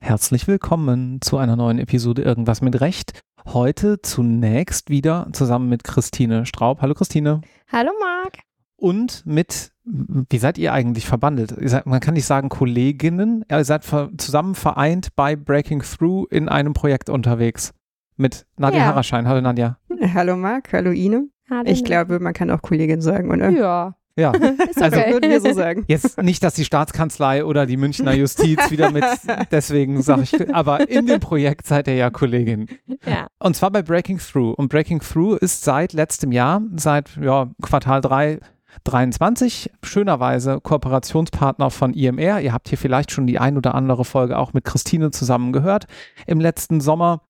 Herzlich willkommen zu einer neuen Episode Irgendwas mit Recht. Heute zunächst wieder zusammen mit Christine Straub. Hallo Christine. Hallo Marc. Und mit, wie seid ihr eigentlich verbandelt? Ihr seid, man kann nicht sagen Kolleginnen, ihr seid zusammen vereint bei Breaking Through in einem Projekt unterwegs. Mit Nadja ja. Haraschein. Hallo Nadja. Hallo Marc, hallo Ine. Hallo. Ich glaube, man kann auch Kollegin sagen, oder? Ja. Ja, okay. also würden wir so sagen. Jetzt nicht, dass die Staatskanzlei oder die Münchner Justiz wieder mit, deswegen sage ich, aber in dem Projekt seid ihr ja Kollegin. Ja. Und zwar bei Breaking Through. Und Breaking Through ist seit letztem Jahr, seit ja, Quartal 3, 23, schönerweise Kooperationspartner von IMR. Ihr habt hier vielleicht schon die ein oder andere Folge auch mit Christine zusammen gehört im letzten Sommer.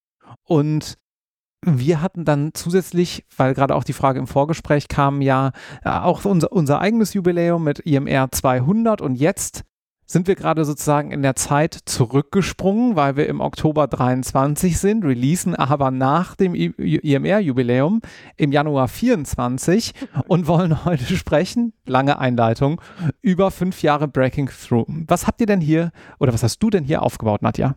Und wir hatten dann zusätzlich, weil gerade auch die Frage im Vorgespräch kam, ja äh, auch unser, unser eigenes Jubiläum mit IMR 200 und jetzt sind wir gerade sozusagen in der Zeit zurückgesprungen, weil wir im Oktober 23 sind, releasen aber nach dem IMR-Jubiläum im Januar 24 und wollen heute sprechen, lange Einleitung, über fünf Jahre Breaking Through. Was habt ihr denn hier oder was hast du denn hier aufgebaut, Nadja?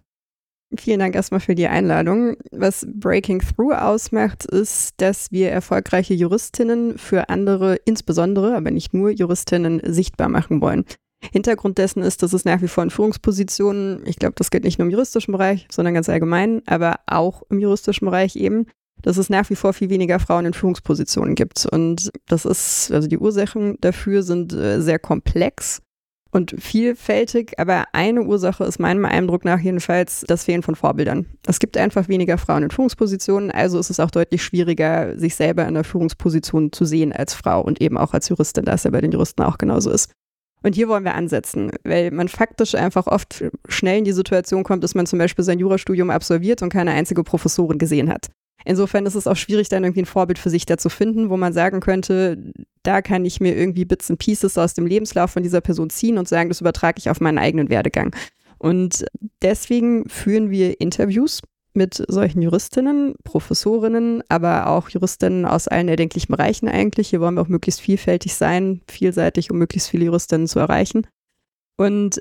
Vielen Dank erstmal für die Einladung. Was Breaking Through ausmacht, ist, dass wir erfolgreiche Juristinnen für andere, insbesondere, aber nicht nur Juristinnen, sichtbar machen wollen. Hintergrund dessen ist, dass es nach wie vor in Führungspositionen, ich glaube, das geht nicht nur im juristischen Bereich, sondern ganz allgemein, aber auch im juristischen Bereich eben, dass es nach wie vor viel weniger Frauen in Führungspositionen gibt. Und das ist, also die Ursachen dafür sind äh, sehr komplex und vielfältig, aber eine Ursache ist meinem Eindruck nach jedenfalls das Fehlen von Vorbildern. Es gibt einfach weniger Frauen in Führungspositionen, also ist es auch deutlich schwieriger, sich selber in der Führungsposition zu sehen als Frau und eben auch als Juristin, da es ja bei den Juristen auch genauso ist. Und hier wollen wir ansetzen, weil man faktisch einfach oft schnell in die Situation kommt, dass man zum Beispiel sein Jurastudium absolviert und keine einzige Professorin gesehen hat. Insofern ist es auch schwierig, dann irgendwie ein Vorbild für sich da zu finden, wo man sagen könnte, da kann ich mir irgendwie Bits and Pieces aus dem Lebenslauf von dieser Person ziehen und sagen, das übertrage ich auf meinen eigenen Werdegang. Und deswegen führen wir Interviews mit solchen Juristinnen, Professorinnen, aber auch Juristinnen aus allen erdenklichen Bereichen eigentlich. Hier wollen wir auch möglichst vielfältig sein, vielseitig, um möglichst viele Juristinnen zu erreichen. Und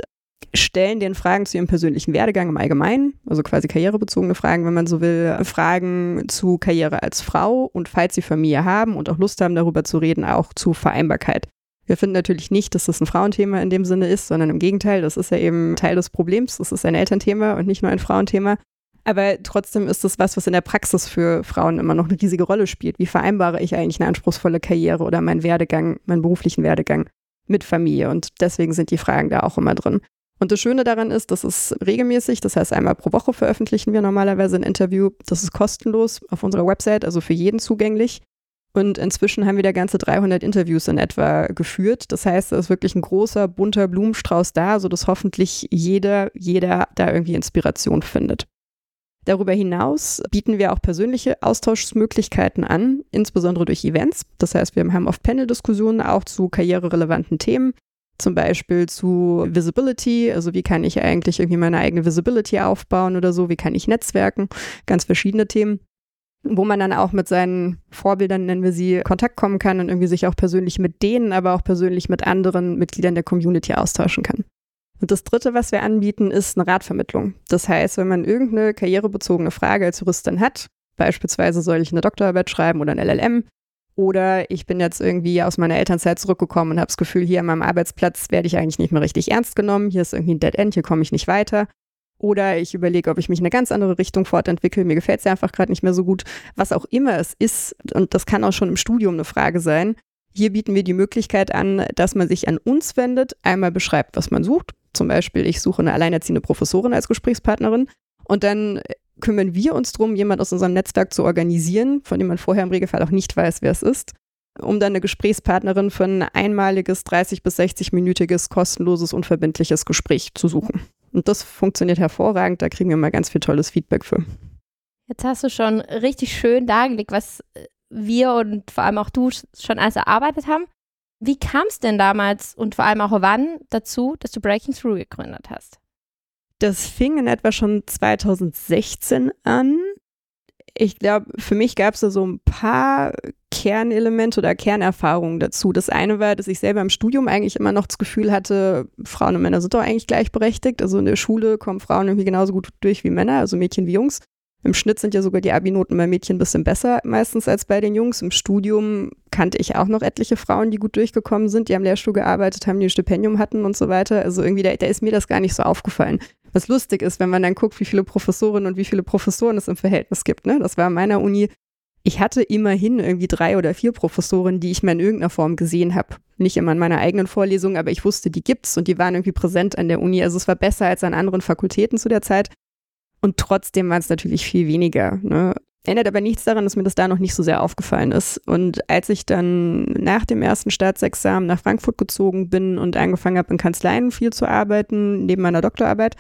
stellen den Fragen zu ihrem persönlichen Werdegang im Allgemeinen, also quasi karrierebezogene Fragen, wenn man so will, Fragen zu Karriere als Frau und falls sie Familie haben und auch Lust haben, darüber zu reden, auch zu Vereinbarkeit. Wir finden natürlich nicht, dass das ein Frauenthema in dem Sinne ist, sondern im Gegenteil, das ist ja eben Teil des Problems. Das ist ein Elternthema und nicht nur ein Frauenthema. Aber trotzdem ist es was, was in der Praxis für Frauen immer noch eine riesige Rolle spielt. Wie vereinbare ich eigentlich eine anspruchsvolle Karriere oder meinen Werdegang, meinen beruflichen Werdegang mit Familie? Und deswegen sind die Fragen da auch immer drin. Und das Schöne daran ist, das ist regelmäßig, das heißt einmal pro Woche veröffentlichen wir normalerweise ein Interview. Das ist kostenlos auf unserer Website, also für jeden zugänglich. Und inzwischen haben wir da ganze 300 Interviews in etwa geführt. Das heißt, es ist wirklich ein großer, bunter Blumenstrauß da, sodass hoffentlich jeder, jeder da irgendwie Inspiration findet. Darüber hinaus bieten wir auch persönliche Austauschmöglichkeiten an, insbesondere durch Events. Das heißt, wir haben oft Panel-Diskussionen auch zu karriererelevanten Themen zum Beispiel zu Visibility, also wie kann ich eigentlich irgendwie meine eigene Visibility aufbauen oder so, wie kann ich netzwerken, ganz verschiedene Themen, wo man dann auch mit seinen Vorbildern, nennen wir sie, Kontakt kommen kann und irgendwie sich auch persönlich mit denen, aber auch persönlich mit anderen Mitgliedern der Community austauschen kann. Und das Dritte, was wir anbieten, ist eine Ratvermittlung. Das heißt, wenn man irgendeine karrierebezogene Frage als Juristin hat, beispielsweise soll ich eine Doktorarbeit schreiben oder ein LLM, oder ich bin jetzt irgendwie aus meiner Elternzeit zurückgekommen und habe das Gefühl, hier an meinem Arbeitsplatz werde ich eigentlich nicht mehr richtig ernst genommen. Hier ist irgendwie ein Dead End, hier komme ich nicht weiter. Oder ich überlege, ob ich mich in eine ganz andere Richtung fortentwickle. Mir gefällt es ja einfach gerade nicht mehr so gut. Was auch immer es ist, und das kann auch schon im Studium eine Frage sein. Hier bieten wir die Möglichkeit an, dass man sich an uns wendet, einmal beschreibt, was man sucht. Zum Beispiel, ich suche eine alleinerziehende Professorin als Gesprächspartnerin. Und dann kümmern wir uns darum, jemand aus unserem Netzwerk zu organisieren, von dem man vorher im Regelfall auch nicht weiß, wer es ist, um dann eine Gesprächspartnerin für ein einmaliges 30 bis 60-minütiges kostenloses unverbindliches Gespräch zu suchen. Und das funktioniert hervorragend, da kriegen wir mal ganz viel tolles Feedback für. Jetzt hast du schon richtig schön dargelegt, was wir und vor allem auch du schon alles erarbeitet haben. Wie kam es denn damals und vor allem auch wann dazu, dass du Breaking Through gegründet hast? Das fing in etwa schon 2016 an. Ich glaube, für mich gab es da so ein paar Kernelemente oder Kernerfahrungen dazu. Das eine war, dass ich selber im Studium eigentlich immer noch das Gefühl hatte, Frauen und Männer sind doch eigentlich gleichberechtigt. Also in der Schule kommen Frauen irgendwie genauso gut durch wie Männer, also Mädchen wie Jungs. Im Schnitt sind ja sogar die Abi-Noten bei Mädchen ein bisschen besser meistens als bei den Jungs. Im Studium kannte ich auch noch etliche Frauen, die gut durchgekommen sind, die am Lehrstuhl gearbeitet haben, die ein Stipendium hatten und so weiter. Also irgendwie, da, da ist mir das gar nicht so aufgefallen. Was lustig ist, wenn man dann guckt, wie viele Professorinnen und wie viele Professoren es im Verhältnis gibt. Ne? Das war an meiner Uni. Ich hatte immerhin irgendwie drei oder vier Professoren, die ich mal in irgendeiner Form gesehen habe. Nicht immer in meiner eigenen Vorlesung, aber ich wusste, die gibt's und die waren irgendwie präsent an der Uni. Also es war besser als an anderen Fakultäten zu der Zeit. Und trotzdem waren es natürlich viel weniger. Ne? Ändert aber nichts daran, dass mir das da noch nicht so sehr aufgefallen ist. Und als ich dann nach dem ersten Staatsexamen nach Frankfurt gezogen bin und angefangen habe, in Kanzleien viel zu arbeiten, neben meiner Doktorarbeit,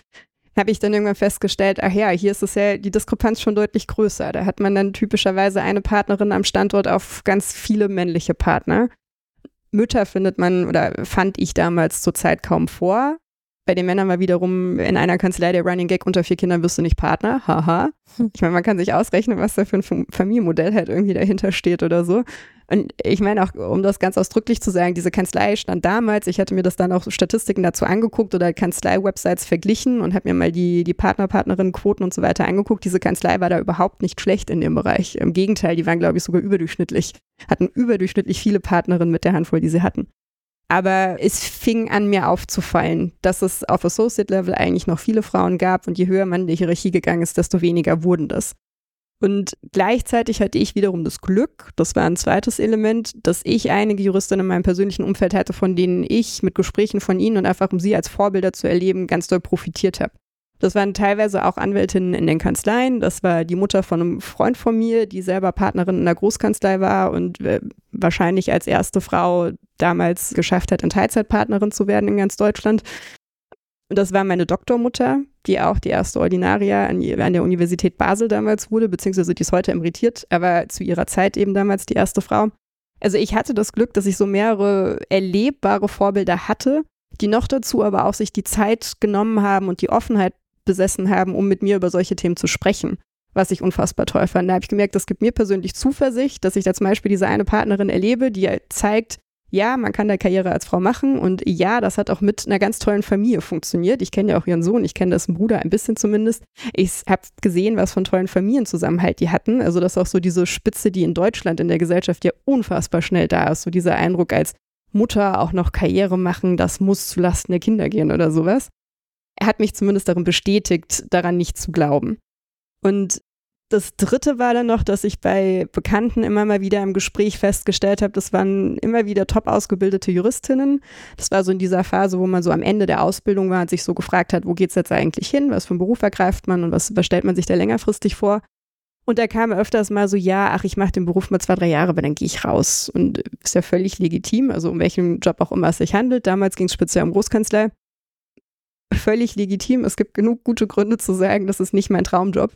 habe ich dann irgendwann festgestellt, ach ja, hier ist es ja die Diskrepanz schon deutlich größer. Da hat man dann typischerweise eine Partnerin am Standort auf ganz viele männliche Partner. Mütter findet man oder fand ich damals zurzeit kaum vor. Bei den Männern war wiederum in einer Kanzlei der Running Gag, unter vier Kindern wirst du nicht Partner. Haha. Hm. Ich meine, man kann sich ausrechnen, was da für ein Familienmodell halt irgendwie dahinter steht oder so. Und ich meine auch, um das ganz ausdrücklich zu sagen, diese Kanzlei stand damals, ich hatte mir das dann auch Statistiken dazu angeguckt oder Kanzlei-Websites verglichen und habe mir mal die, die Partner, Partnerinnen, Quoten und so weiter angeguckt. Diese Kanzlei war da überhaupt nicht schlecht in dem Bereich. Im Gegenteil, die waren, glaube ich, sogar überdurchschnittlich, hatten überdurchschnittlich viele Partnerinnen mit der Handvoll, die sie hatten. Aber es fing an, mir aufzufallen, dass es auf Associate-Level eigentlich noch viele Frauen gab und je höher man in die Hierarchie gegangen ist, desto weniger wurden das. Und gleichzeitig hatte ich wiederum das Glück, das war ein zweites Element, dass ich einige Juristinnen in meinem persönlichen Umfeld hatte, von denen ich mit Gesprächen von ihnen und einfach um sie als Vorbilder zu erleben, ganz doll profitiert habe. Das waren teilweise auch Anwältinnen in den Kanzleien. Das war die Mutter von einem Freund von mir, die selber Partnerin in der Großkanzlei war und äh, wahrscheinlich als erste Frau damals geschafft hat, in Teilzeitpartnerin zu werden in ganz Deutschland. Und das war meine Doktormutter, die auch die erste Ordinaria an, der Universität Basel damals wurde, beziehungsweise die ist heute emeritiert, aber zu ihrer Zeit eben damals die erste Frau. Also ich hatte das Glück, dass ich so mehrere erlebbare Vorbilder hatte, die noch dazu aber auch sich die Zeit genommen haben und die Offenheit besessen haben, um mit mir über solche Themen zu sprechen, was ich unfassbar toll fand. Da habe ich gemerkt, das gibt mir persönlich Zuversicht, dass ich da zum Beispiel diese eine Partnerin erlebe, die zeigt, ja, man kann da Karriere als Frau machen und ja, das hat auch mit einer ganz tollen Familie funktioniert. Ich kenne ja auch ihren Sohn, ich kenne dessen Bruder ein bisschen zumindest. Ich habe gesehen, was von tollen Familienzusammenhalt die hatten. Also das ist auch so diese Spitze, die in Deutschland in der Gesellschaft ja unfassbar schnell da ist. So dieser Eindruck als Mutter auch noch Karriere machen, das muss zulasten der Kinder gehen oder sowas er hat mich zumindest darin bestätigt, daran nicht zu glauben. Und das dritte war dann noch, dass ich bei Bekannten immer mal wieder im Gespräch festgestellt habe, das waren immer wieder top ausgebildete Juristinnen. Das war so in dieser Phase, wo man so am Ende der Ausbildung war und sich so gefragt hat, wo geht es jetzt eigentlich hin, was für einen Beruf ergreift man und was, was stellt man sich da längerfristig vor. Und da kam öfters mal so, ja, ach, ich mache den Beruf mal zwei, drei Jahre, aber dann gehe ich raus. Und ist ja völlig legitim, also um welchen Job auch immer es sich handelt. Damals ging es speziell um Großkanzlei völlig legitim. Es gibt genug gute Gründe zu sagen, das ist nicht mein Traumjob.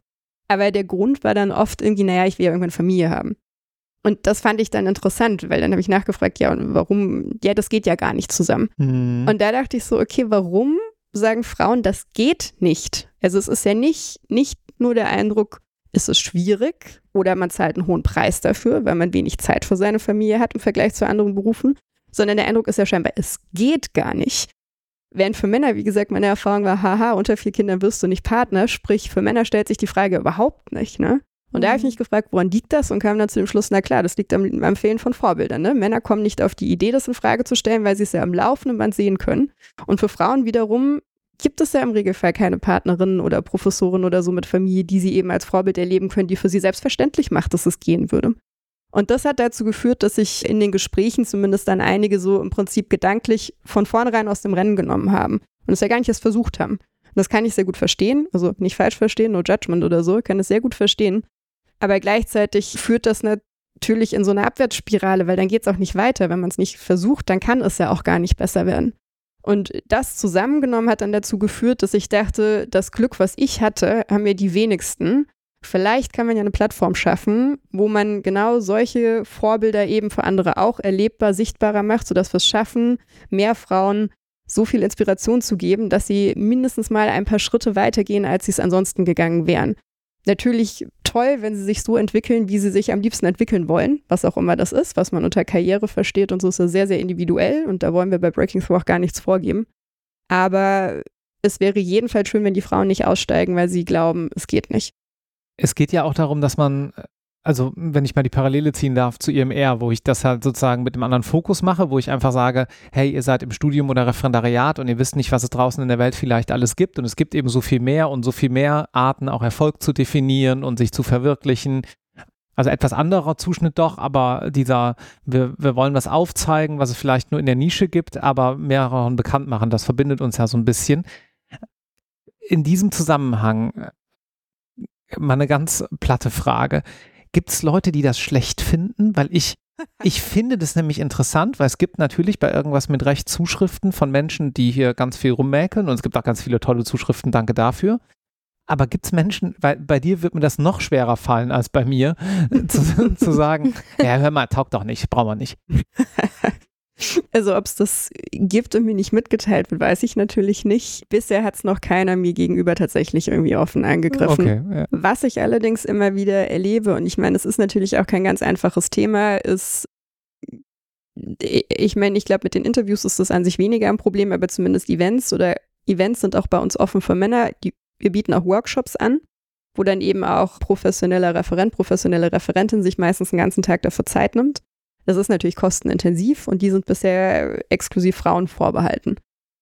Aber der Grund war dann oft irgendwie, naja, ich will ja irgendwann Familie haben. Und das fand ich dann interessant, weil dann habe ich nachgefragt, ja, und warum, ja, das geht ja gar nicht zusammen. Mhm. Und da dachte ich so, okay, warum sagen Frauen, das geht nicht? Also es ist ja nicht, nicht nur der Eindruck, ist es schwierig oder man zahlt einen hohen Preis dafür, weil man wenig Zeit für seine Familie hat im Vergleich zu anderen Berufen, sondern der Eindruck ist ja scheinbar, es geht gar nicht. Während für Männer, wie gesagt, meine Erfahrung war, haha, unter vier Kindern wirst du nicht Partner. Sprich, für Männer stellt sich die Frage überhaupt nicht. Ne? Und da habe ich mhm. mich gefragt, woran liegt das? Und kam dann zu dem Schluss, na klar, das liegt am, am Fehlen von Vorbildern. Ne? Männer kommen nicht auf die Idee, das in Frage zu stellen, weil sie es ja am laufenden Band sehen können. Und für Frauen wiederum gibt es ja im Regelfall keine Partnerin oder Professorin oder so mit Familie, die sie eben als Vorbild erleben können, die für sie selbstverständlich macht, dass es gehen würde. Und das hat dazu geführt, dass sich in den Gesprächen zumindest dann einige so im Prinzip gedanklich von vornherein aus dem Rennen genommen haben und es ja gar nicht erst versucht haben. Und das kann ich sehr gut verstehen, also nicht falsch verstehen, no judgment oder so, kann es sehr gut verstehen. Aber gleichzeitig führt das natürlich in so eine Abwärtsspirale, weil dann geht es auch nicht weiter. Wenn man es nicht versucht, dann kann es ja auch gar nicht besser werden. Und das zusammengenommen hat dann dazu geführt, dass ich dachte, das Glück, was ich hatte, haben mir die wenigsten. Vielleicht kann man ja eine Plattform schaffen, wo man genau solche Vorbilder eben für andere auch erlebbar, sichtbarer macht, sodass wir es schaffen, mehr Frauen so viel Inspiration zu geben, dass sie mindestens mal ein paar Schritte weitergehen, als sie es ansonsten gegangen wären. Natürlich toll, wenn sie sich so entwickeln, wie sie sich am liebsten entwickeln wollen, was auch immer das ist, was man unter Karriere versteht und so ist das sehr, sehr individuell und da wollen wir bei Breaking Through auch gar nichts vorgeben. Aber es wäre jedenfalls schön, wenn die Frauen nicht aussteigen, weil sie glauben, es geht nicht. Es geht ja auch darum, dass man also wenn ich mal die Parallele ziehen darf zu IMR, wo ich das halt sozusagen mit einem anderen Fokus mache, wo ich einfach sage, hey, ihr seid im Studium oder Referendariat und ihr wisst nicht, was es draußen in der Welt vielleicht alles gibt und es gibt eben so viel mehr und so viel mehr Arten, auch Erfolg zu definieren und sich zu verwirklichen. Also etwas anderer Zuschnitt doch, aber dieser, wir, wir wollen was aufzeigen, was es vielleicht nur in der Nische gibt, aber mehreren bekannt machen, das verbindet uns ja so ein bisschen. In diesem Zusammenhang mal eine ganz platte Frage. Gibt es Leute, die das schlecht finden? Weil ich, ich finde das nämlich interessant, weil es gibt natürlich bei irgendwas mit Recht Zuschriften von Menschen, die hier ganz viel rummäkeln und es gibt auch ganz viele tolle Zuschriften, danke dafür. Aber gibt es Menschen, weil bei dir wird mir das noch schwerer fallen als bei mir, zu, zu sagen, ja, hör mal, taugt doch nicht, brauchen wir nicht. Also ob es das gibt und mir nicht mitgeteilt wird, weiß ich natürlich nicht. Bisher hat es noch keiner mir gegenüber tatsächlich irgendwie offen angegriffen. Okay, ja. Was ich allerdings immer wieder erlebe, und ich meine, es ist natürlich auch kein ganz einfaches Thema, ist, ich meine, ich glaube, mit den Interviews ist das an sich weniger ein Problem, aber zumindest Events oder Events sind auch bei uns offen für Männer. Die, wir bieten auch Workshops an, wo dann eben auch professioneller Referent, professionelle Referentin sich meistens einen ganzen Tag dafür Zeit nimmt das ist natürlich kostenintensiv und die sind bisher exklusiv Frauen vorbehalten.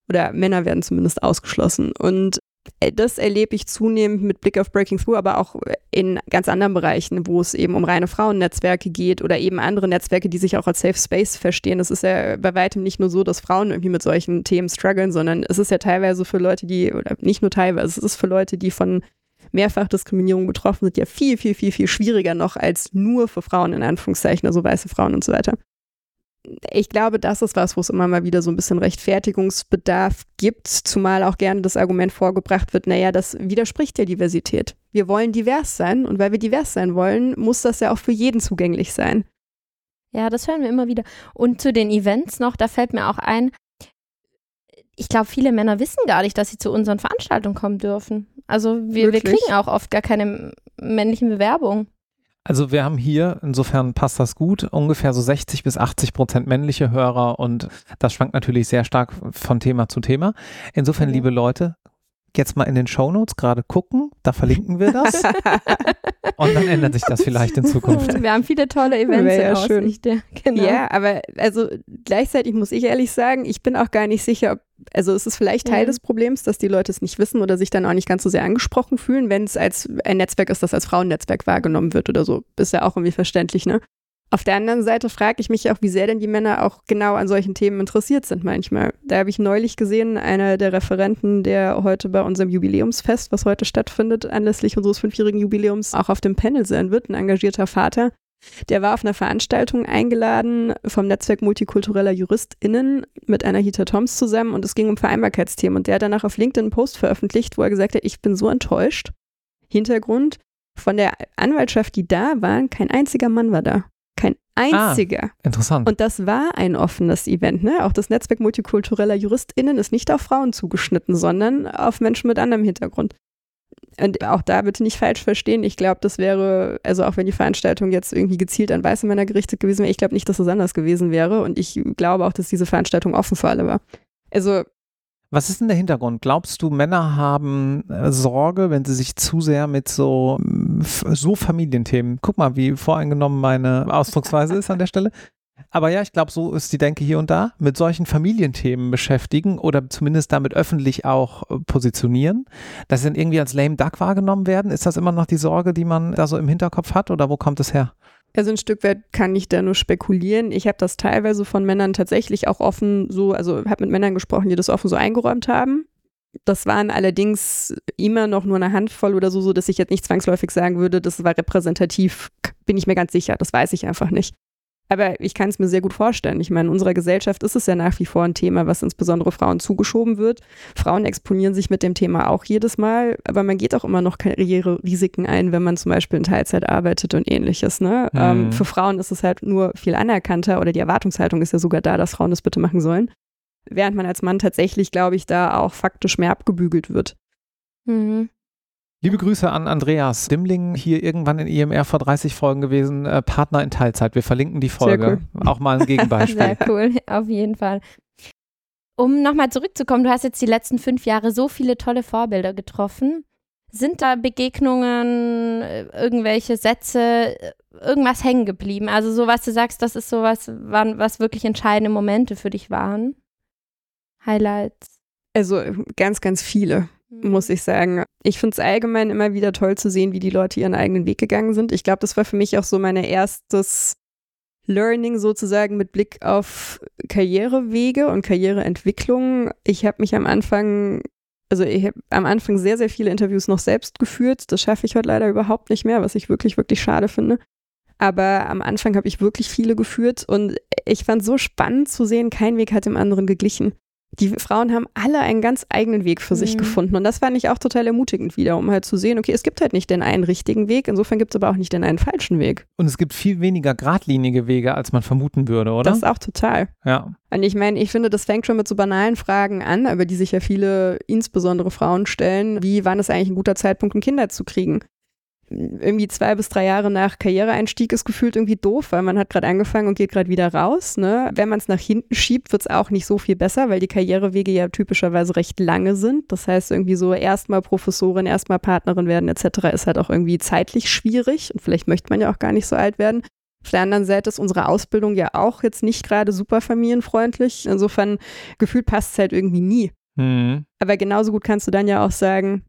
Oder Männer werden zumindest ausgeschlossen. Und äh, das erlebe ich zunehmend mit Blick auf Breaking Through, aber auch in ganz anderen Bereichen, wo es eben um reine Frauennetzwerke geht oder eben andere Netzwerke, die sich auch als Safe Space verstehen. Es ist ja bei weitem nicht nur so, dass Frauen irgendwie mit solchen Themen strugglen, sondern es ist ja teilweise für Leute, die, oder nicht nur teilweise, es ist für Leute, die von Mehrfachdiskriminierung betroffen sind, ja viel, viel, viel, viel schwieriger noch als nur für Frauen in Anführungszeichen, also weiße Frauen und so weiter. Ich glaube, das ist was, wo es immer mal wieder so ein bisschen Rechtfertigungsbedarf gibt, zumal auch gerne das Argument vorgebracht wird, naja, das widerspricht der Diversität. Wir wollen divers sein und weil wir divers sein wollen, muss das ja auch für jeden zugänglich sein. Ja, das hören wir immer wieder. Und zu den Events noch, da fällt mir auch ein, ich glaube, viele Männer wissen gar nicht, dass sie zu unseren Veranstaltungen kommen dürfen. Also wir, wir kriegen auch oft gar keine männlichen Bewerbungen. Also wir haben hier, insofern passt das gut, ungefähr so 60 bis 80 Prozent männliche Hörer und das schwankt natürlich sehr stark von Thema zu Thema. Insofern, mhm. liebe Leute, jetzt mal in den Shownotes gerade gucken, da verlinken wir das und dann ändert sich das vielleicht in Zukunft. Wir haben viele tolle Events ja in Aussicht. Ja, genau. ja, aber also gleichzeitig muss ich ehrlich sagen, ich bin auch gar nicht sicher, ob also es ist vielleicht Teil ja. des Problems, dass die Leute es nicht wissen oder sich dann auch nicht ganz so sehr angesprochen fühlen, wenn es als ein Netzwerk ist, das als Frauennetzwerk wahrgenommen wird oder so. Ist ja auch irgendwie verständlich, ne? Auf der anderen Seite frage ich mich auch, wie sehr denn die Männer auch genau an solchen Themen interessiert sind manchmal. Da habe ich neulich gesehen, einer der Referenten, der heute bei unserem Jubiläumsfest, was heute stattfindet, anlässlich unseres fünfjährigen Jubiläums auch auf dem Panel sein wird, ein engagierter Vater, der war auf einer Veranstaltung eingeladen vom Netzwerk multikultureller JuristInnen mit einer Hita Toms zusammen und es ging um Vereinbarkeitsthemen. Und der hat danach auf LinkedIn einen Post veröffentlicht, wo er gesagt hat, ich bin so enttäuscht. Hintergrund, von der Anwaltschaft, die da waren, kein einziger Mann war da. Kein einziger. Ah, interessant. Und das war ein offenes Event. Ne? Auch das Netzwerk multikultureller JuristInnen ist nicht auf Frauen zugeschnitten, sondern auf Menschen mit anderem Hintergrund. Und auch da bitte nicht falsch verstehen. Ich glaube, das wäre, also auch wenn die Veranstaltung jetzt irgendwie gezielt an weiße Männer gerichtet gewesen wäre, ich glaube nicht, dass das anders gewesen wäre. Und ich glaube auch, dass diese Veranstaltung offen für alle war. Also. Was ist denn der Hintergrund? Glaubst du, Männer haben äh, Sorge, wenn sie sich zu sehr mit so, so Familienthemen, guck mal, wie voreingenommen meine Ausdrucksweise ist an der Stelle, aber ja, ich glaube, so ist die Denke hier und da, mit solchen Familienthemen beschäftigen oder zumindest damit öffentlich auch äh, positionieren, dass sie dann irgendwie als lame duck wahrgenommen werden. Ist das immer noch die Sorge, die man da so im Hinterkopf hat oder wo kommt es her? Also ein Stück weit kann ich da nur spekulieren. Ich habe das teilweise von Männern tatsächlich auch offen so, also habe mit Männern gesprochen, die das offen so eingeräumt haben. Das waren allerdings immer noch nur eine Handvoll oder so, so dass ich jetzt nicht zwangsläufig sagen würde, das war repräsentativ, bin ich mir ganz sicher. Das weiß ich einfach nicht. Aber ich kann es mir sehr gut vorstellen. Ich meine, in unserer Gesellschaft ist es ja nach wie vor ein Thema, was insbesondere Frauen zugeschoben wird. Frauen exponieren sich mit dem Thema auch jedes Mal, aber man geht auch immer noch Karriererisiken ein, wenn man zum Beispiel in Teilzeit arbeitet und ähnliches. Ne? Mhm. Ähm, für Frauen ist es halt nur viel anerkannter oder die Erwartungshaltung ist ja sogar da, dass Frauen das bitte machen sollen. Während man als Mann tatsächlich, glaube ich, da auch faktisch mehr abgebügelt wird. Mhm. Liebe Grüße an Andreas Dimmling, hier irgendwann in IMR vor 30 Folgen gewesen, äh, Partner in Teilzeit. Wir verlinken die Folge. Cool. Auch mal ein Gegenbeispiel. Sehr cool, auf jeden Fall. Um nochmal zurückzukommen, du hast jetzt die letzten fünf Jahre so viele tolle Vorbilder getroffen. Sind da Begegnungen, äh, irgendwelche Sätze, äh, irgendwas hängen geblieben? Also so, was du sagst, das ist sowas, was wirklich entscheidende Momente für dich waren? Highlights? Also ganz, ganz viele muss mhm. ich sagen. Ich finde es allgemein immer wieder toll zu sehen, wie die Leute ihren eigenen Weg gegangen sind. Ich glaube, das war für mich auch so mein erstes Learning sozusagen mit Blick auf Karrierewege und Karriereentwicklung. Ich habe mich am Anfang, also ich habe am Anfang sehr, sehr viele Interviews noch selbst geführt. Das schaffe ich heute leider überhaupt nicht mehr, was ich wirklich, wirklich schade finde. Aber am Anfang habe ich wirklich viele geführt und ich fand so spannend zu sehen, kein Weg hat dem anderen geglichen die Frauen haben alle einen ganz eigenen Weg für mhm. sich gefunden. Und das fand ich auch total ermutigend wieder, um halt zu sehen, okay, es gibt halt nicht den einen richtigen Weg, insofern gibt es aber auch nicht den einen falschen Weg. Und es gibt viel weniger geradlinige Wege, als man vermuten würde, oder? Das auch total. Ja. Und ich meine, ich finde, das fängt schon mit so banalen Fragen an, aber die sich ja viele, insbesondere Frauen stellen. Wie, wann ist eigentlich ein guter Zeitpunkt, um Kinder zu kriegen? Irgendwie zwei bis drei Jahre nach Karriereeinstieg ist gefühlt irgendwie doof, weil man hat gerade angefangen und geht gerade wieder raus. Ne? Wenn man es nach hinten schiebt, wird es auch nicht so viel besser, weil die Karrierewege ja typischerweise recht lange sind. Das heißt, irgendwie so erstmal Professorin, erstmal Partnerin werden etc. ist halt auch irgendwie zeitlich schwierig und vielleicht möchte man ja auch gar nicht so alt werden. Auf der anderen Seite ist unsere Ausbildung ja auch jetzt nicht gerade super familienfreundlich. Insofern gefühlt passt es halt irgendwie nie. Mhm. Aber genauso gut kannst du dann ja auch sagen,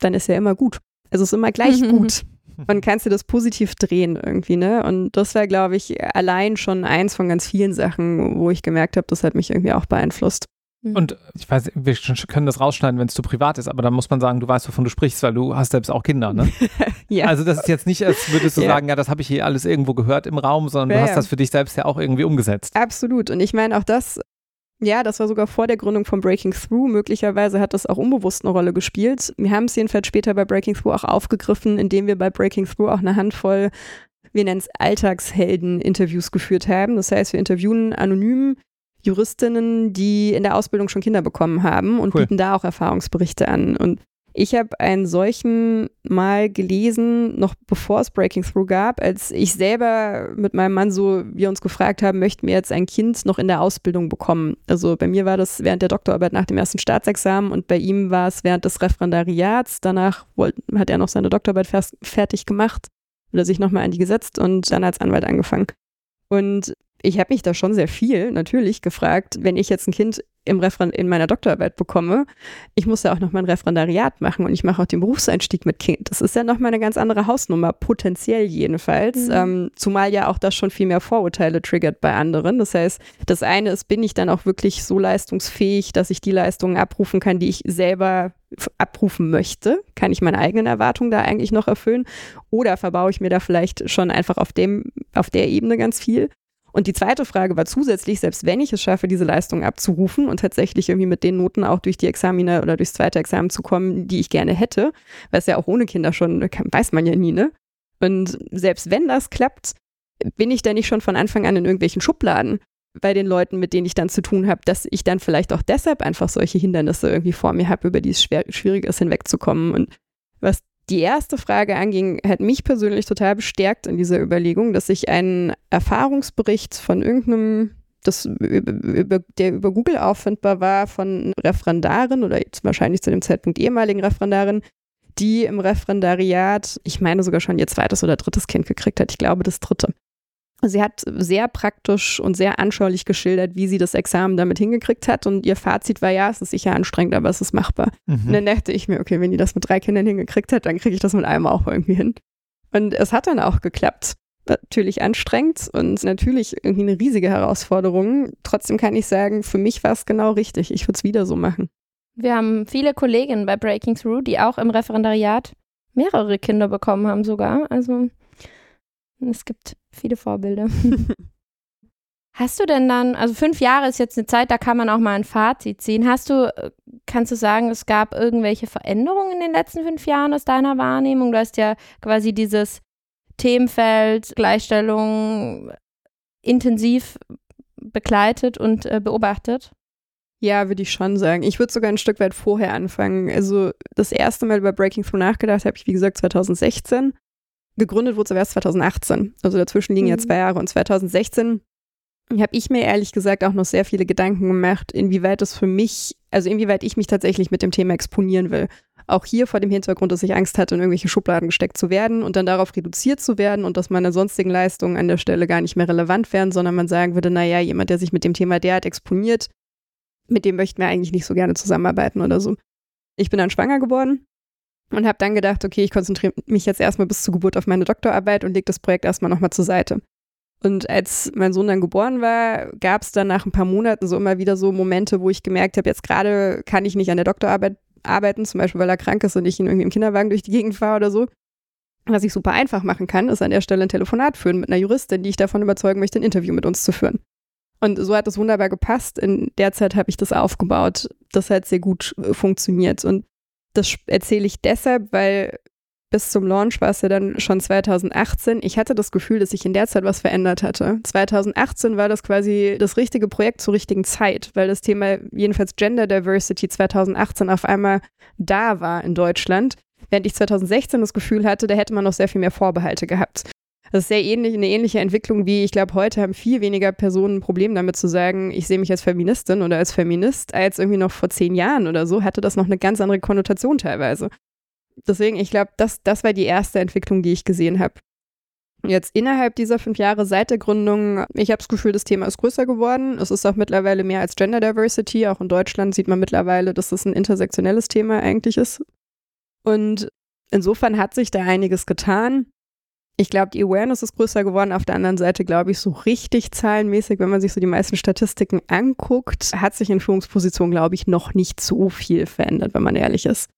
dann ist ja immer gut. Also es ist immer gleich gut. Und kannst du das positiv drehen irgendwie, ne? Und das war, glaube ich, allein schon eins von ganz vielen Sachen, wo ich gemerkt habe, das hat mich irgendwie auch beeinflusst. Mhm. Und ich weiß, wir können das rausschneiden, wenn es zu privat ist, aber dann muss man sagen, du weißt, wovon du sprichst, weil du hast selbst auch Kinder, ne? ja. Also das ist jetzt nicht, als würdest du ja. sagen, ja, das habe ich hier alles irgendwo gehört im Raum, sondern ja, du hast ja. das für dich selbst ja auch irgendwie umgesetzt. Absolut. Und ich meine, auch das ja, das war sogar vor der Gründung von Breaking Through. Möglicherweise hat das auch unbewusst eine Rolle gespielt. Wir haben es jedenfalls später bei Breaking Through auch aufgegriffen, indem wir bei Breaking Through auch eine Handvoll, wir nennen es Alltagshelden-Interviews geführt haben. Das heißt, wir interviewen anonym Juristinnen, die in der Ausbildung schon Kinder bekommen haben und cool. bieten da auch Erfahrungsberichte an. Und ich habe einen solchen mal gelesen, noch bevor es Breaking Through gab, als ich selber mit meinem Mann so, wir uns gefragt haben, möchten wir jetzt ein Kind noch in der Ausbildung bekommen? Also bei mir war das während der Doktorarbeit nach dem ersten Staatsexamen und bei ihm war es während des Referendariats. Danach wollt, hat er noch seine Doktorarbeit fertig gemacht oder sich nochmal an die gesetzt und dann als Anwalt angefangen. Und ich habe mich da schon sehr viel natürlich gefragt, wenn ich jetzt ein Kind im Referen in meiner Doktorarbeit bekomme, ich muss ja auch noch mein Referendariat machen und ich mache auch den Berufseinstieg mit Kind. Das ist ja nochmal eine ganz andere Hausnummer, potenziell jedenfalls. Mhm. Ähm, zumal ja auch das schon viel mehr Vorurteile triggert bei anderen. Das heißt, das eine ist, bin ich dann auch wirklich so leistungsfähig, dass ich die Leistungen abrufen kann, die ich selber abrufen möchte? Kann ich meine eigenen Erwartungen da eigentlich noch erfüllen? Oder verbaue ich mir da vielleicht schon einfach auf dem, auf der Ebene ganz viel? Und die zweite Frage war zusätzlich, selbst wenn ich es schaffe, diese Leistung abzurufen und tatsächlich irgendwie mit den Noten auch durch die Examine oder durchs zweite Examen zu kommen, die ich gerne hätte, was ja auch ohne Kinder schon, weiß man ja nie, ne? Und selbst wenn das klappt, bin ich da nicht schon von Anfang an in irgendwelchen Schubladen bei den Leuten, mit denen ich dann zu tun habe, dass ich dann vielleicht auch deshalb einfach solche Hindernisse irgendwie vor mir habe, über die es schwer, schwierig ist, hinwegzukommen. Und was die erste Frage anging, hat mich persönlich total bestärkt in dieser Überlegung, dass ich einen Erfahrungsbericht von irgendeinem, das über, der über Google auffindbar war, von Referendarin oder jetzt wahrscheinlich zu dem Zeitpunkt ehemaligen Referendarin, die im Referendariat, ich meine sogar schon ihr zweites oder drittes Kind gekriegt hat, ich glaube das dritte. Sie hat sehr praktisch und sehr anschaulich geschildert, wie sie das Examen damit hingekriegt hat. Und ihr Fazit war, ja, es ist sicher anstrengend, aber es ist machbar. Mhm. Und dann dachte ich mir, okay, wenn die das mit drei Kindern hingekriegt hat, dann kriege ich das mit einem auch irgendwie hin. Und es hat dann auch geklappt. Natürlich anstrengend und natürlich irgendwie eine riesige Herausforderung. Trotzdem kann ich sagen, für mich war es genau richtig. Ich würde es wieder so machen. Wir haben viele Kolleginnen bei Breaking Through, die auch im Referendariat mehrere Kinder bekommen haben sogar. Also es gibt viele Vorbilder. Hast du denn dann, also fünf Jahre ist jetzt eine Zeit, da kann man auch mal ein Fazit ziehen. Hast du, kannst du sagen, es gab irgendwelche Veränderungen in den letzten fünf Jahren aus deiner Wahrnehmung? Du hast ja quasi dieses Themenfeld Gleichstellung intensiv begleitet und äh, beobachtet. Ja, würde ich schon sagen. Ich würde sogar ein Stück weit vorher anfangen. Also das erste Mal über Breaking Through nachgedacht habe ich, wie gesagt, 2016. Gegründet wurde es aber erst 2018. Also dazwischen liegen mhm. ja zwei Jahre. Und 2016 habe ich mir ehrlich gesagt auch noch sehr viele Gedanken gemacht, inwieweit es für mich, also inwieweit ich mich tatsächlich mit dem Thema exponieren will. Auch hier vor dem Hintergrund, dass ich Angst hatte, in irgendwelche Schubladen gesteckt zu werden und dann darauf reduziert zu werden und dass meine sonstigen Leistungen an der Stelle gar nicht mehr relevant wären, sondern man sagen würde, naja, jemand, der sich mit dem Thema derart exponiert, mit dem möchten wir eigentlich nicht so gerne zusammenarbeiten oder so. Ich bin dann schwanger geworden und habe dann gedacht, okay, ich konzentriere mich jetzt erstmal bis zur Geburt auf meine Doktorarbeit und lege das Projekt erstmal nochmal zur Seite. Und als mein Sohn dann geboren war, gab es dann nach ein paar Monaten so immer wieder so Momente, wo ich gemerkt habe, jetzt gerade kann ich nicht an der Doktorarbeit arbeiten, zum Beispiel weil er krank ist und ich ihn irgendwie im Kinderwagen durch die Gegend fahre oder so. Was ich super einfach machen kann, ist an der Stelle ein Telefonat führen mit einer Juristin, die ich davon überzeugen möchte, ein Interview mit uns zu führen. Und so hat es wunderbar gepasst. In der Zeit habe ich das aufgebaut. Das hat sehr gut äh, funktioniert. Und das erzähle ich deshalb, weil bis zum Launch war es ja dann schon 2018. Ich hatte das Gefühl, dass sich in der Zeit was verändert hatte. 2018 war das quasi das richtige Projekt zur richtigen Zeit, weil das Thema jedenfalls Gender Diversity 2018 auf einmal da war in Deutschland. Während ich 2016 das Gefühl hatte, da hätte man noch sehr viel mehr Vorbehalte gehabt. Das ist sehr ähnlich, eine ähnliche Entwicklung wie, ich glaube, heute haben viel weniger Personen ein Problem damit zu sagen, ich sehe mich als Feministin oder als Feminist, als irgendwie noch vor zehn Jahren oder so, hatte das noch eine ganz andere Konnotation teilweise deswegen, ich glaube, das, das war die erste Entwicklung, die ich gesehen habe. Jetzt innerhalb dieser fünf Jahre seit der Gründung, ich habe das Gefühl, das Thema ist größer geworden. Es ist auch mittlerweile mehr als Gender Diversity. Auch in Deutschland sieht man mittlerweile, dass es ein intersektionelles Thema eigentlich ist. Und insofern hat sich da einiges getan. Ich glaube, die Awareness ist größer geworden. Auf der anderen Seite glaube ich, so richtig zahlenmäßig, wenn man sich so die meisten Statistiken anguckt, hat sich in Führungspositionen, glaube ich, noch nicht so viel verändert, wenn man ehrlich ist.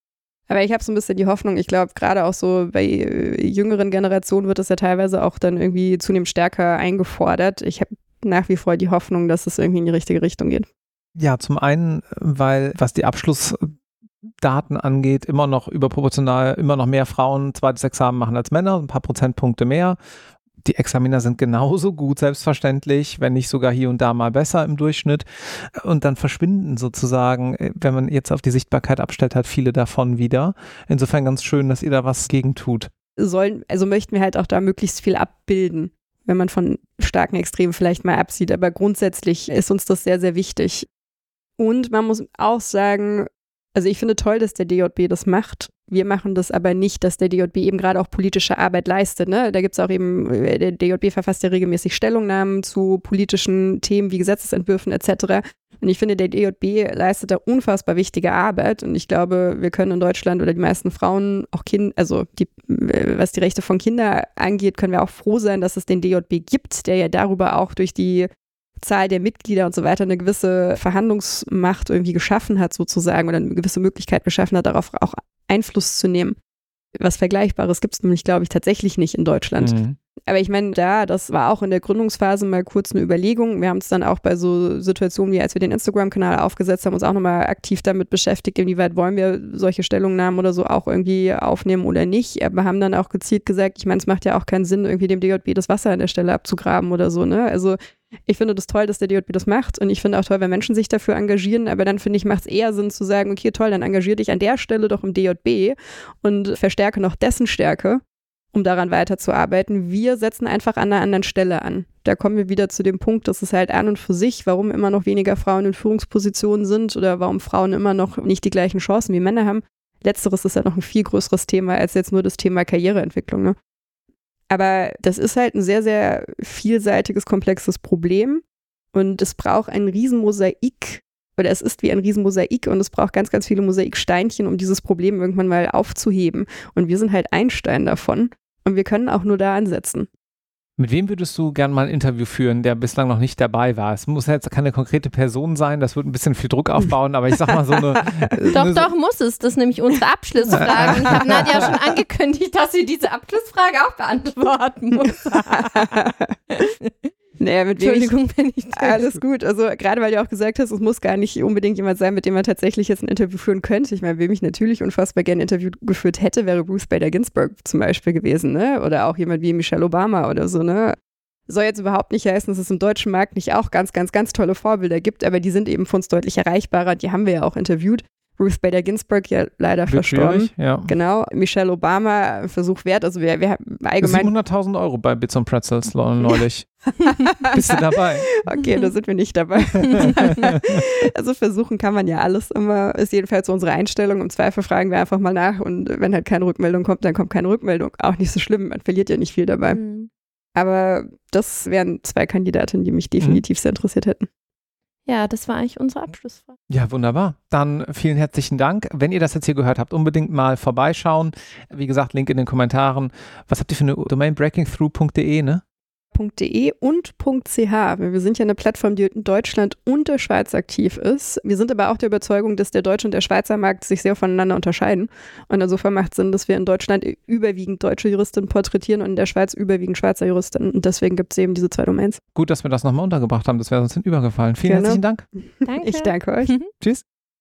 Aber ich habe so ein bisschen die Hoffnung, ich glaube, gerade auch so bei äh, jüngeren Generationen wird es ja teilweise auch dann irgendwie zunehmend stärker eingefordert. Ich habe nach wie vor die Hoffnung, dass es irgendwie in die richtige Richtung geht. Ja, zum einen, weil was die Abschlussdaten angeht, immer noch überproportional, immer noch mehr Frauen zweites Examen machen als Männer, ein paar Prozentpunkte mehr die Examiner sind genauso gut, selbstverständlich, wenn nicht sogar hier und da mal besser im Durchschnitt. Und dann verschwinden sozusagen, äh, wenn man jetzt auf die Sichtbarkeit abstellt, halt viele davon wieder. Insofern ganz schön, dass ihr da was gegen tut. Sollen, also möchten wir halt auch da möglichst viel abbilden, wenn man von starken Extremen vielleicht mal absieht. Aber grundsätzlich ist uns das sehr, sehr wichtig. Und man muss auch sagen, also ich finde toll, dass der DJB das macht. Wir machen das aber nicht, dass der DJB eben gerade auch politische Arbeit leistet. Ne? Da gibt es auch eben, äh, der DJB verfasst ja regelmäßig Stellungnahmen zu politischen Themen wie Gesetzesentwürfen etc. Und ich finde, der DJB leistet da unfassbar wichtige Arbeit. Und ich glaube, wir können in Deutschland oder die meisten Frauen, auch Kinder, also die, äh, was die Rechte von Kindern angeht, können wir auch froh sein, dass es den DJB gibt, der ja darüber auch durch die Zahl der Mitglieder und so weiter eine gewisse Verhandlungsmacht irgendwie geschaffen hat, sozusagen, oder eine gewisse Möglichkeit geschaffen hat, darauf auch Einfluss zu nehmen. Was Vergleichbares gibt es nämlich, glaube ich, tatsächlich nicht in Deutschland. Mhm. Aber ich meine, da, das war auch in der Gründungsphase mal kurz eine Überlegung. Wir haben es dann auch bei so Situationen wie als wir den Instagram-Kanal aufgesetzt haben, uns auch nochmal aktiv damit beschäftigt, inwieweit wollen wir solche Stellungnahmen oder so auch irgendwie aufnehmen oder nicht. Aber haben dann auch gezielt gesagt, ich meine, es macht ja auch keinen Sinn, irgendwie dem DJB das Wasser an der Stelle abzugraben oder so, ne? Also ich finde das toll, dass der DJB das macht und ich finde auch toll, wenn Menschen sich dafür engagieren, aber dann finde ich, macht es eher Sinn zu sagen, okay, toll, dann engagier dich an der Stelle doch im DJB und verstärke noch dessen Stärke, um daran weiterzuarbeiten. Wir setzen einfach an einer anderen Stelle an. Da kommen wir wieder zu dem Punkt, dass es halt an und für sich, warum immer noch weniger Frauen in Führungspositionen sind oder warum Frauen immer noch nicht die gleichen Chancen wie Männer haben. Letzteres ist ja noch ein viel größeres Thema als jetzt nur das Thema Karriereentwicklung. Ne? Aber das ist halt ein sehr, sehr vielseitiges, komplexes Problem. Und es braucht ein Riesenmosaik, oder es ist wie ein Riesenmosaik und es braucht ganz, ganz viele Mosaiksteinchen, um dieses Problem irgendwann mal aufzuheben. Und wir sind halt ein Stein davon. Und wir können auch nur da ansetzen. Mit wem würdest du gern mal ein Interview führen, der bislang noch nicht dabei war? Es muss jetzt keine konkrete Person sein, das wird ein bisschen viel Druck aufbauen, aber ich sag mal so eine. doch, eine doch, muss es. Das ist nämlich unsere Abschlussfrage. ich habe Nadja schon angekündigt, dass sie diese Abschlussfrage auch beantworten muss. Naja, mit Entschuldigung, wenn ich Alles gut. Also gerade weil du auch gesagt hast, es muss gar nicht unbedingt jemand sein, mit dem man tatsächlich jetzt ein Interview führen könnte. Ich meine, wem ich natürlich unfassbar gerne ein Interview geführt hätte, wäre Ruth Bader Ginsburg zum Beispiel gewesen, ne? Oder auch jemand wie Michelle Obama oder so, ne? Soll jetzt überhaupt nicht heißen, dass es im deutschen Markt nicht auch ganz, ganz, ganz tolle Vorbilder gibt, aber die sind eben für uns deutlich erreichbarer. Die haben wir ja auch interviewt. Ruth Bader Ginsburg ja leider Wird verstorben. ja. Genau, Michelle Obama, Versuch wert. Also wir, wir haben allgemein, 700.000 Euro bei Bits und Pretzels neulich. Bist du dabei? okay, da sind wir nicht dabei. also versuchen kann man ja alles immer, ist jedenfalls so unsere Einstellung. Im Zweifel fragen wir einfach mal nach und wenn halt keine Rückmeldung kommt, dann kommt keine Rückmeldung. Auch nicht so schlimm, man verliert ja nicht viel dabei. Mhm. Aber das wären zwei Kandidatinnen, die mich definitiv sehr interessiert hätten. Ja, das war eigentlich unsere Abschlussfrage. Ja, wunderbar. Dann vielen herzlichen Dank. Wenn ihr das jetzt hier gehört habt, unbedingt mal vorbeischauen. Wie gesagt, Link in den Kommentaren. Was habt ihr für eine Domain? breakingthrough.de, ne? .de und .ch. Wir sind ja eine Plattform, die in Deutschland und der Schweiz aktiv ist. Wir sind aber auch der Überzeugung, dass der deutsche und der Schweizer Markt sich sehr voneinander unterscheiden. Und insofern macht es Sinn, dass wir in Deutschland überwiegend deutsche Juristinnen porträtieren und in der Schweiz überwiegend Schweizer Juristinnen. Und deswegen gibt es eben diese zwei Domains. Gut, dass wir das nochmal untergebracht haben. Das wäre uns hinübergefallen. Vielen Gerne. herzlichen Dank. Danke. Ich danke euch. Tschüss.